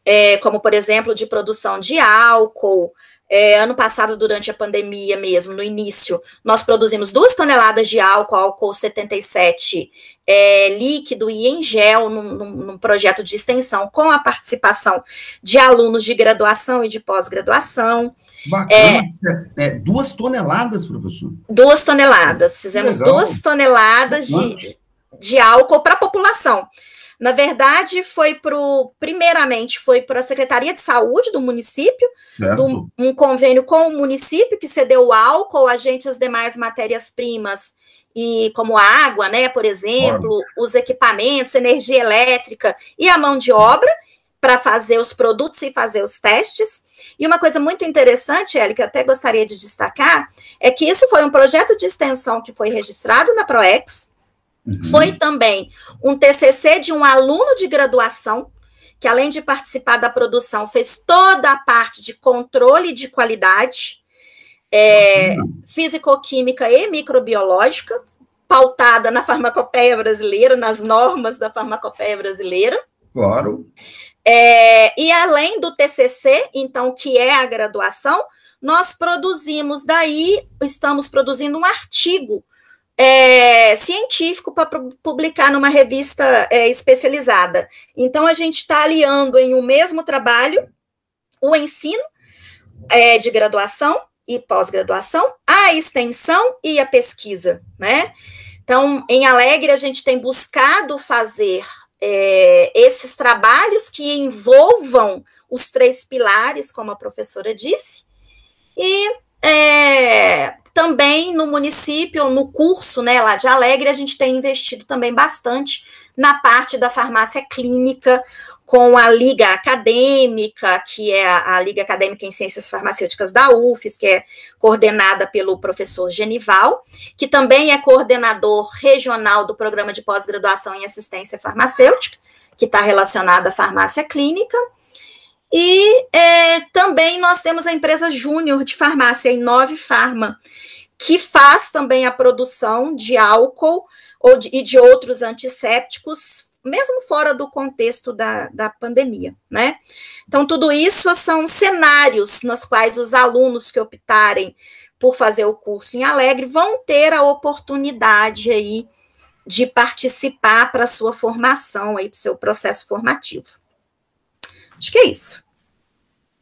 é, como, por exemplo, de produção de álcool, é, ano passado, durante a pandemia mesmo, no início, nós produzimos duas toneladas de álcool, álcool 77 é, líquido e em gel, num, num, projeto de extensão, com a participação de alunos de graduação e de pós-graduação. Bacana, é, é, duas toneladas, professor? Duas toneladas, fizemos duas toneladas de, de álcool para a população. Na verdade, foi para primeiramente foi para a Secretaria de Saúde do município, do, um convênio com o município que cedeu o álcool, a gente as demais matérias-primas e como água, né, por exemplo, os equipamentos, energia elétrica e a mão de obra para fazer os produtos e fazer os testes. E uma coisa muito interessante, Eli, que eu até gostaria de destacar, é que isso foi um projeto de extensão que foi registrado na ProEx, Uhum. Foi também um TCC de um aluno de graduação, que além de participar da produção, fez toda a parte de controle de qualidade, é, uhum. físico-química e microbiológica, pautada na farmacopeia brasileira, nas normas da farmacopeia brasileira. Claro. É, e além do TCC, então, que é a graduação, nós produzimos daí, estamos produzindo um artigo é, científico para publicar numa revista é, especializada. Então, a gente está aliando em um mesmo trabalho o ensino é, de graduação e pós-graduação, a extensão e a pesquisa, né? Então, em Alegre, a gente tem buscado fazer é, esses trabalhos que envolvam os três pilares, como a professora disse, e é, também no município, no curso né, lá de Alegre, a gente tem investido também bastante na parte da farmácia clínica, com a Liga Acadêmica, que é a, Liga Acadêmica em Ciências Farmacêuticas da UFES, que é coordenada pelo professor Genival, que também é coordenador regional do programa de pós-graduação em assistência farmacêutica, que está relacionado à farmácia clínica. E é, também nós temos a empresa Júnior de Farmácia, a Inove Farma, que faz também a produção de álcool ou de, e de outros antissépticos, mesmo fora do contexto da, da pandemia, né? Então, tudo isso são cenários nos quais os alunos que optarem por fazer o curso em Alegre vão ter a oportunidade aí de participar para a sua formação, aí, para o seu processo formativo. Acho que é isso.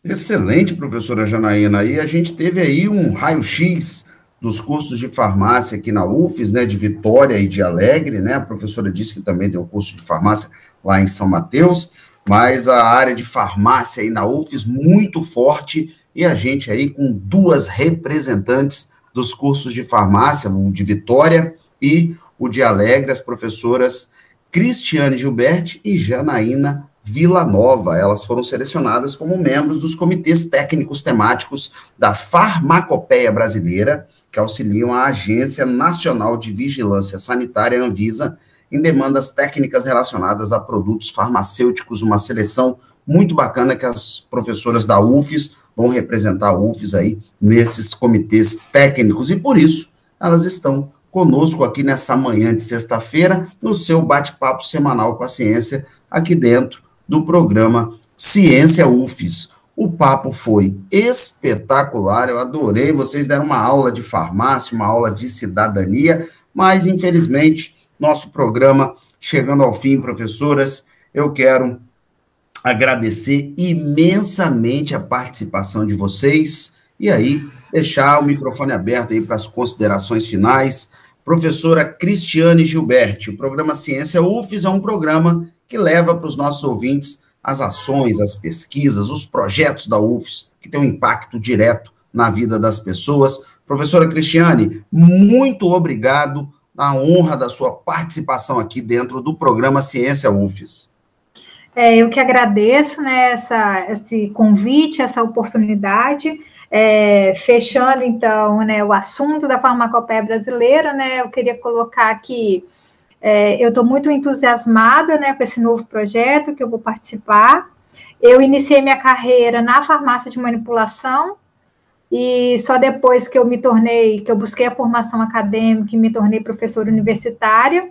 Excelente, professora Janaína. E a gente teve aí um raio-x dos cursos de farmácia aqui na UFES, né, de Vitória e de Alegre, né? A professora disse que também um curso de farmácia lá em São Mateus, mas a área de farmácia aí na UFES muito forte e a gente aí com duas representantes dos cursos de farmácia, o de Vitória e o de Alegre, as professoras Cristiane Gilberti e Janaína Vila Nova. Elas foram selecionadas como membros dos comitês técnicos temáticos da Farmacopeia Brasileira, que auxiliam a Agência Nacional de Vigilância Sanitária, Anvisa, em demandas técnicas relacionadas a produtos farmacêuticos, uma seleção muito bacana que as professoras da UFES vão representar a UFES aí nesses comitês técnicos, e por isso elas estão conosco aqui nessa manhã de sexta-feira, no seu bate-papo semanal com a ciência, aqui dentro do programa Ciência UFES. O papo foi espetacular, eu adorei. Vocês deram uma aula de farmácia, uma aula de cidadania, mas infelizmente, nosso programa chegando ao fim, professoras, eu quero agradecer imensamente a participação de vocês e aí deixar o microfone aberto aí para as considerações finais. Professora Cristiane Gilberti, o programa Ciência UFES é um programa que leva para os nossos ouvintes as ações, as pesquisas, os projetos da UFES, que tem um impacto direto na vida das pessoas. Professora Cristiane, muito obrigado na honra da sua participação aqui dentro do programa Ciência UFES. É, eu que agradeço né, essa, esse convite, essa oportunidade. É, fechando, então, né, o assunto da farmacopeia brasileira, né, eu queria colocar aqui, é, eu estou muito entusiasmada né, com esse novo projeto que eu vou participar. Eu iniciei minha carreira na farmácia de manipulação, e só depois que eu me tornei, que eu busquei a formação acadêmica e me tornei professora universitária,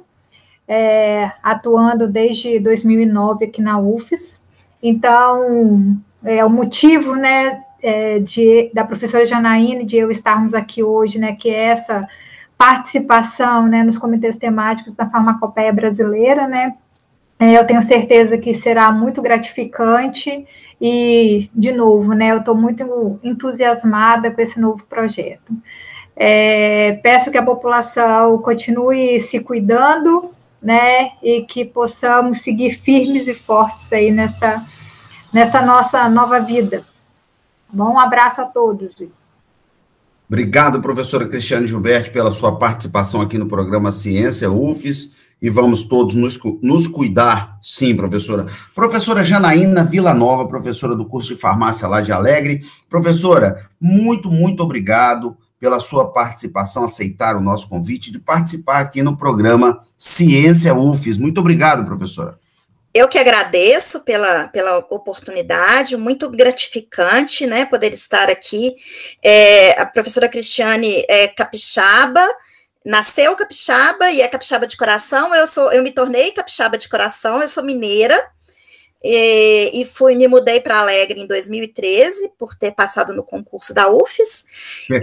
é, atuando desde 2009 aqui na UFES. Então, é o motivo, né, é, de, da professora Janaíne, de eu estarmos aqui hoje, né, que é essa participação, né, nos comitês temáticos da farmacopeia brasileira, né, é, eu tenho certeza que será muito gratificante e, de novo, né, eu estou muito entusiasmada com esse novo projeto. É, peço que a população continue se cuidando, né, e que possamos seguir firmes e fortes aí nesta, nessa nossa nova vida. Bom, um abraço a todos. Obrigado, professora Cristiane Gilberto, pela sua participação aqui no programa Ciência UFES, e vamos todos nos, nos cuidar, sim, professora. Professora Janaína Vila Nova, professora do curso de farmácia lá de Alegre. Professora, muito, muito obrigado pela sua participação, aceitar o nosso convite de participar aqui no programa Ciência UFES. Muito obrigado, professora. Eu que agradeço pela, pela oportunidade, muito gratificante, né, poder estar aqui. É, a professora Cristiane é capixaba, nasceu capixaba e é capixaba de coração. Eu sou, eu me tornei capixaba de coração. Eu sou mineira e, e fui me mudei para Alegre em 2013 por ter passado no concurso da UFES.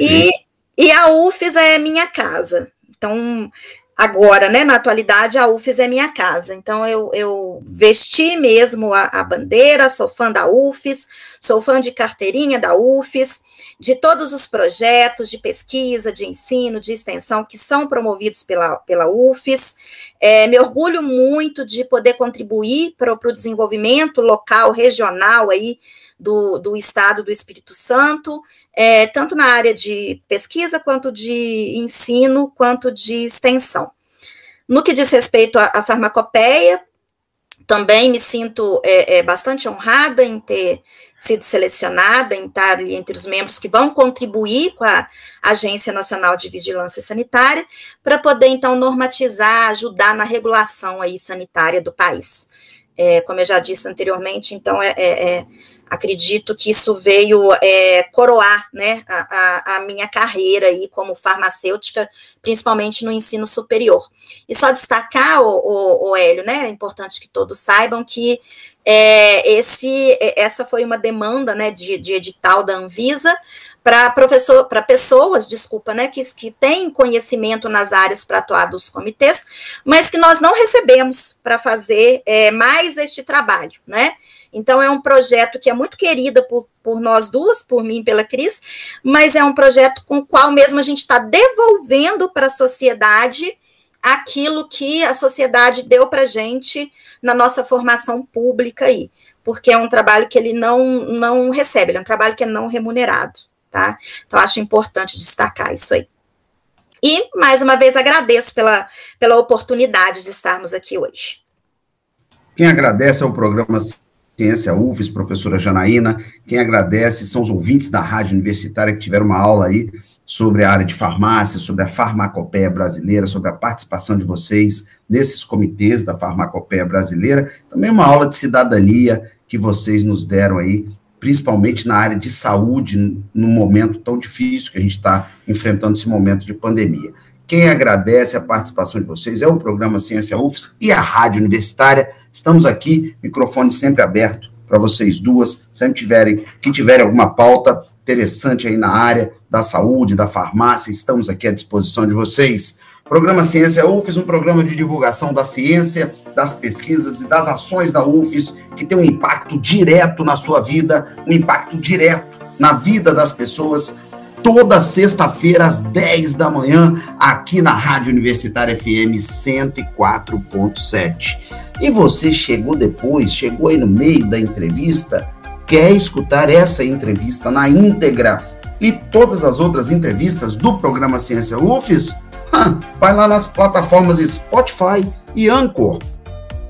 E e a UFES é minha casa. Então, agora, né, na atualidade, a UFES é minha casa. Então, eu, eu vesti mesmo a, a, bandeira, sou fã da UFES, sou fã de carteirinha da UFES, de todos os projetos de pesquisa, de ensino, de extensão que são promovidos pela, pela UFES. É, me orgulho muito de poder contribuir para o desenvolvimento local, regional aí, do, do Estado do Espírito Santo, é, tanto na área de pesquisa, quanto de ensino, quanto de extensão. No que diz respeito à, à farmacopeia, também me sinto é, é, bastante honrada em ter sido selecionada, entre os membros que vão contribuir com a Agência Nacional de Vigilância Sanitária, para poder, então, normatizar, ajudar na regulação aí sanitária do país. é, como eu já disse anteriormente, então é, é, é acredito que isso veio é, coroar né, a, a, a, minha carreira aí como farmacêutica, principalmente no ensino superior. E só destacar, o, o, o Hélio, né, é importante que todos saibam que é, esse, essa foi uma demanda né, de, de edital da Anvisa para professor, para pessoas, desculpa, né, que, que têm conhecimento nas áreas para atuar dos comitês, mas que nós não recebemos para fazer é, mais este trabalho, né? Então, é um projeto que é muito querido por, por nós duas, por mim e pela Cris, mas é um projeto com o qual mesmo a gente está devolvendo para a sociedade aquilo que a sociedade deu para gente na nossa formação pública aí, porque é um trabalho que ele não, não recebe, ele é um trabalho que é não remunerado, tá? Então, acho importante destacar isso aí. E, mais uma vez, agradeço pela, pela oportunidade de estarmos aqui hoje. Quem agradece ao programa Ciência UFES, professora Janaína. Quem agradece são os ouvintes da Rádio Universitária que tiveram uma aula aí sobre a área de farmácia, sobre a farmacopeia brasileira, sobre a participação de vocês nesses comitês da farmacopeia brasileira. Também uma aula de cidadania que vocês nos deram aí, principalmente na área de saúde, num momento tão difícil que a gente está enfrentando esse momento de pandemia. Quem agradece a participação de vocês é o programa Ciência UFS e a Rádio Universitária. Estamos aqui, microfone sempre aberto para vocês duas, sempre tiverem, que tiverem alguma pauta interessante aí na área da saúde, da farmácia, estamos aqui à disposição de vocês. Programa Ciência UFES, um programa de divulgação da ciência, das pesquisas e das ações da UFES, que tem um impacto direto na sua vida, um impacto direto na vida das pessoas, toda sexta-feira, às 10 da manhã, aqui na Rádio Universitária FM 104.7. E você chegou depois, chegou aí no meio da entrevista, quer escutar essa entrevista na íntegra e todas as outras entrevistas do programa Ciência UFES? vai lá nas plataformas Spotify e Anchor,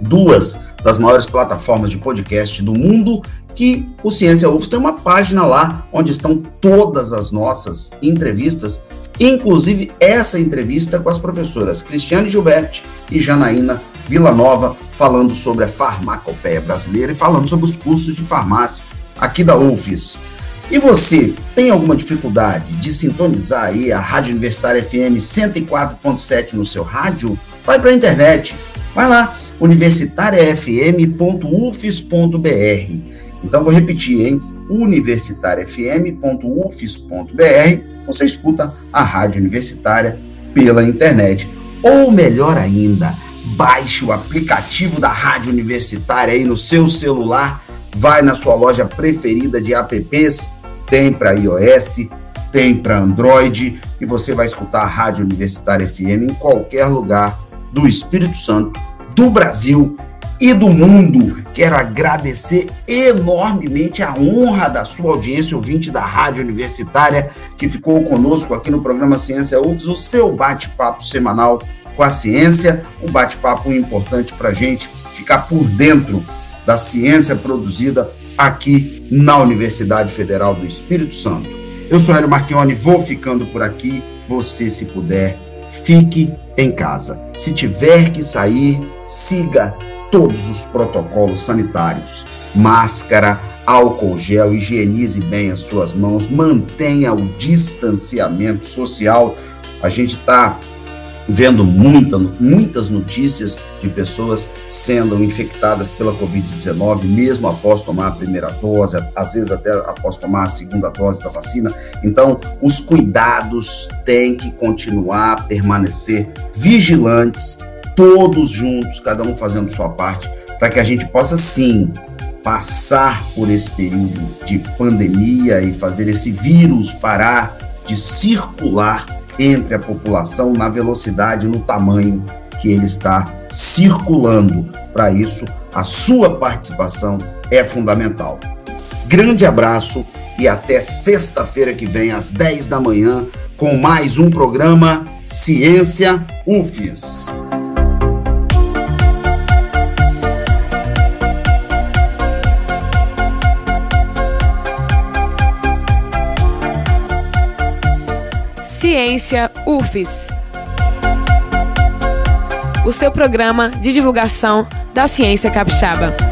duas das maiores plataformas de podcast do mundo, que o Ciência UFES tem uma página lá onde estão todas as nossas entrevistas, inclusive essa entrevista com as professoras Cristiane Gilberti e Janaína Villanova, falando sobre a farmacopeia brasileira e falando sobre os cursos de farmácia aqui da UFES. E você tem alguma dificuldade de sintonizar aí a Rádio Universitária FM 104.7 no seu rádio? Vai para a internet, vai lá, universitariafm.ufes.br. Então vou repetir, hein? universitariafm.ufes.br. Você escuta a Rádio Universitária pela internet. Ou melhor ainda, baixe o aplicativo da Rádio Universitária aí no seu celular, vai na sua loja preferida de apps, tem para iOS, tem para Android. E você vai escutar a Rádio Universitária FM em qualquer lugar do Espírito Santo, do Brasil e do mundo. Quero agradecer enormemente a honra da sua audiência, ouvinte da Rádio Universitária, que ficou conosco aqui no programa Ciência UFS, o seu bate-papo semanal com a ciência, um bate-papo importante para a gente ficar por dentro da ciência produzida aqui na Universidade Federal do Espírito Santo. Eu sou Hélio Marchione, vou ficando por aqui. Você, se puder, fique em casa. Se tiver que sair, siga todos os protocolos sanitários. Máscara, álcool gel, higienize bem as suas mãos, mantenha o distanciamento social. A gente está vendo muita, muitas notícias de pessoas sendo infectadas pela Covid-19, mesmo após tomar a primeira dose, às vezes até após tomar a segunda dose da vacina. Então, os cuidados têm que continuar, permanecer vigilantes, todos juntos, cada um fazendo sua parte, para que a gente possa sim passar por esse período de pandemia e fazer esse vírus parar de circular entre a população na velocidade, no tamanho que ele está circulando. Para isso, a sua participação é fundamental. Grande abraço e até sexta-feira que vem, às 10 da manhã, com mais um programa Ciência UFES. Ciência UFES. O seu programa de divulgação da ciência capixaba.